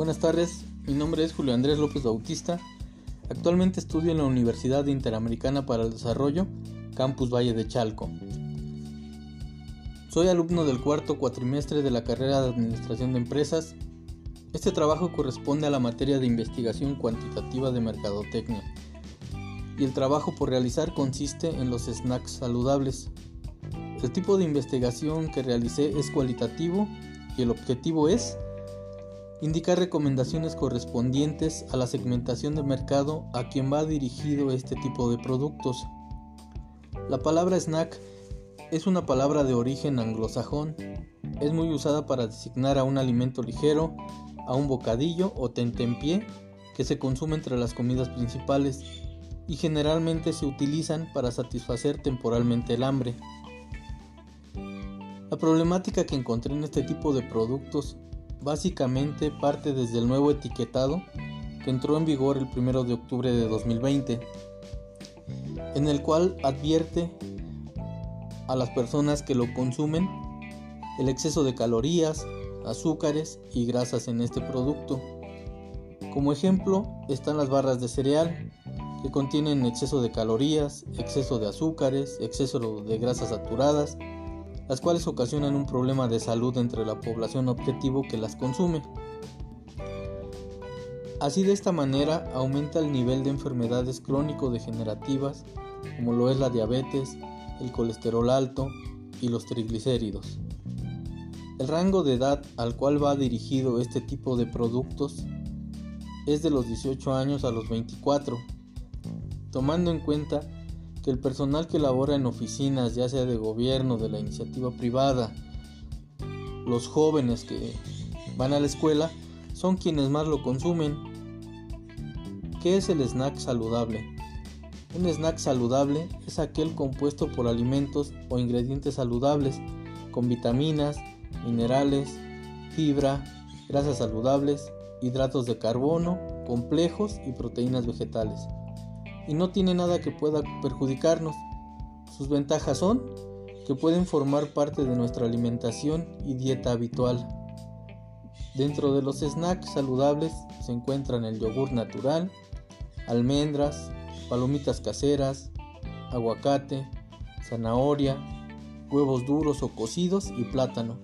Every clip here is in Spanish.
Buenas tardes, mi nombre es Julio Andrés López Bautista. Actualmente estudio en la Universidad Interamericana para el Desarrollo, Campus Valle de Chalco. Soy alumno del cuarto cuatrimestre de la carrera de Administración de Empresas. Este trabajo corresponde a la materia de investigación cuantitativa de mercadotecnia. Y el trabajo por realizar consiste en los snacks saludables. El tipo de investigación que realicé es cualitativo y el objetivo es indicar recomendaciones correspondientes a la segmentación de mercado a quien va dirigido este tipo de productos. La palabra snack es una palabra de origen anglosajón. Es muy usada para designar a un alimento ligero, a un bocadillo o tentempié que se consume entre las comidas principales y generalmente se utilizan para satisfacer temporalmente el hambre. La problemática que encontré en este tipo de productos básicamente parte desde el nuevo etiquetado que entró en vigor el 1 de octubre de 2020, en el cual advierte a las personas que lo consumen el exceso de calorías, azúcares y grasas en este producto. Como ejemplo están las barras de cereal, que contienen exceso de calorías, exceso de azúcares, exceso de grasas saturadas, las cuales ocasionan un problema de salud entre la población objetivo que las consume. Así de esta manera aumenta el nivel de enfermedades crónico-degenerativas como lo es la diabetes, el colesterol alto y los triglicéridos. El rango de edad al cual va dirigido este tipo de productos es de los 18 años a los 24, tomando en cuenta que el personal que labora en oficinas, ya sea de gobierno, de la iniciativa privada, los jóvenes que van a la escuela, son quienes más lo consumen. ¿Qué es el snack saludable? Un snack saludable es aquel compuesto por alimentos o ingredientes saludables, con vitaminas, minerales, fibra, grasas saludables, hidratos de carbono, complejos y proteínas vegetales y no tiene nada que pueda perjudicarnos. Sus ventajas son que pueden formar parte de nuestra alimentación y dieta habitual. Dentro de los snacks saludables se encuentran el yogur natural, almendras, palomitas caseras, aguacate, zanahoria, huevos duros o cocidos y plátano.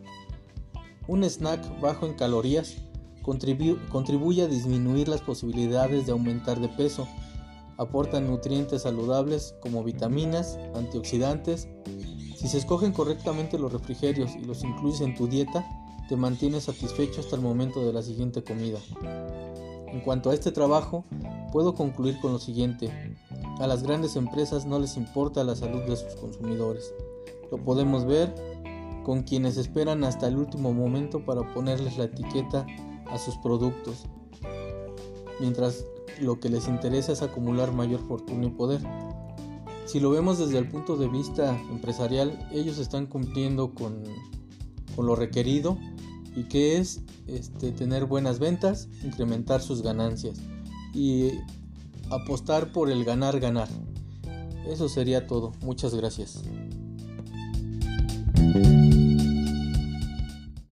Un snack bajo en calorías contribuye a disminuir las posibilidades de aumentar de peso aportan nutrientes saludables como vitaminas, antioxidantes. Si se escogen correctamente los refrigerios y los incluyes en tu dieta, te mantienes satisfecho hasta el momento de la siguiente comida. En cuanto a este trabajo, puedo concluir con lo siguiente. A las grandes empresas no les importa la salud de sus consumidores. Lo podemos ver con quienes esperan hasta el último momento para ponerles la etiqueta a sus productos. Mientras lo que les interesa es acumular mayor fortuna y poder. Si lo vemos desde el punto de vista empresarial, ellos están cumpliendo con, lo requerido y que es este, tener buenas ventas, incrementar sus ganancias y apostar por el ganar ganar. Eso sería todo. Muchas gracias.